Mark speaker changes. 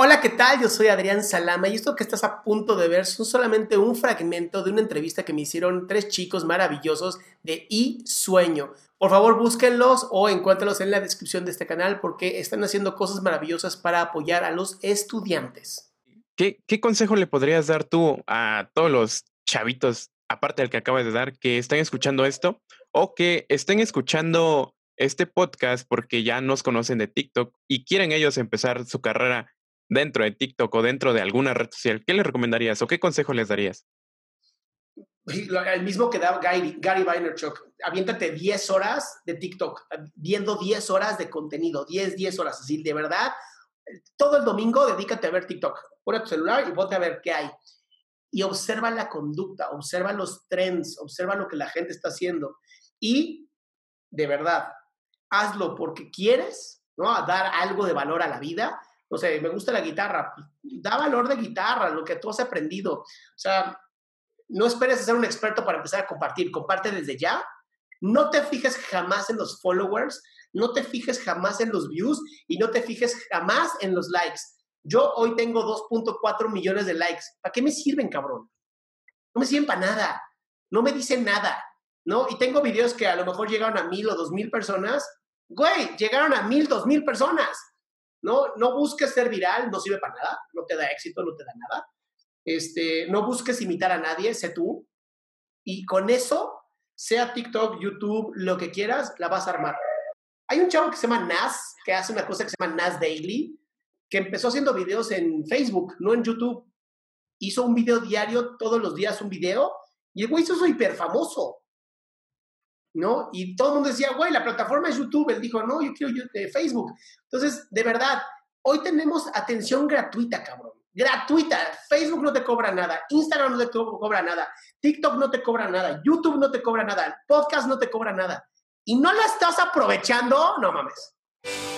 Speaker 1: Hola, ¿qué tal? Yo soy Adrián Salama y esto que estás a punto de ver son solamente un fragmento de una entrevista que me hicieron tres chicos maravillosos de I Sueño. Por favor, búsquenlos o encuéntralos en la descripción de este canal porque están haciendo cosas maravillosas para apoyar a los estudiantes.
Speaker 2: ¿Qué, qué consejo le podrías dar tú a todos los chavitos, aparte del que acabas de dar, que estén escuchando esto o que estén escuchando este podcast porque ya nos conocen de TikTok y quieren ellos empezar su carrera dentro de TikTok o dentro de alguna red social, ¿qué les recomendarías o qué consejo les darías?
Speaker 1: El mismo que da Gary, Gary Vaynerchuk. Aviéntate 10 horas de TikTok, viendo 10 horas de contenido, 10, 10 horas. Así, de verdad, todo el domingo dedícate a ver TikTok. Pon tu celular y ponte a ver qué hay. Y observa la conducta, observa los trends, observa lo que la gente está haciendo. Y, de verdad, hazlo porque quieres, ¿no? A dar algo de valor a la vida no sé, me gusta la guitarra, da valor de guitarra, lo que tú has aprendido. O sea, no esperes ser un experto para empezar a compartir, comparte desde ya. No te fijes jamás en los followers, no te fijes jamás en los views y no te fijes jamás en los likes. Yo hoy tengo 2.4 millones de likes. ¿Para qué me sirven, cabrón? No me sirven para nada. No me dicen nada, ¿no? Y tengo videos que a lo mejor llegaron a mil o dos mil personas. Güey, llegaron a mil, dos mil personas. ¿No? No busques ser viral, no sirve para nada, no te da éxito, no te da nada. Este, no busques imitar a nadie, sé tú. Y con eso, sea TikTok, YouTube, lo que quieras, la vas a armar. Hay un chavo que se llama Nas, que hace una cosa que se llama Nas Daily, que empezó haciendo videos en Facebook, no en YouTube. Hizo un video diario, todos los días un video, y el güey hizo hiper famoso. ¿No? Y todo el mundo decía, güey, la plataforma es YouTube. Él dijo, no, yo quiero eh, Facebook. Entonces, de verdad, hoy tenemos atención gratuita, cabrón. Gratuita. Facebook no te cobra nada, Instagram no te cobra nada, TikTok no te cobra nada, YouTube no te cobra nada, podcast no te cobra nada. Y no la estás aprovechando, no mames.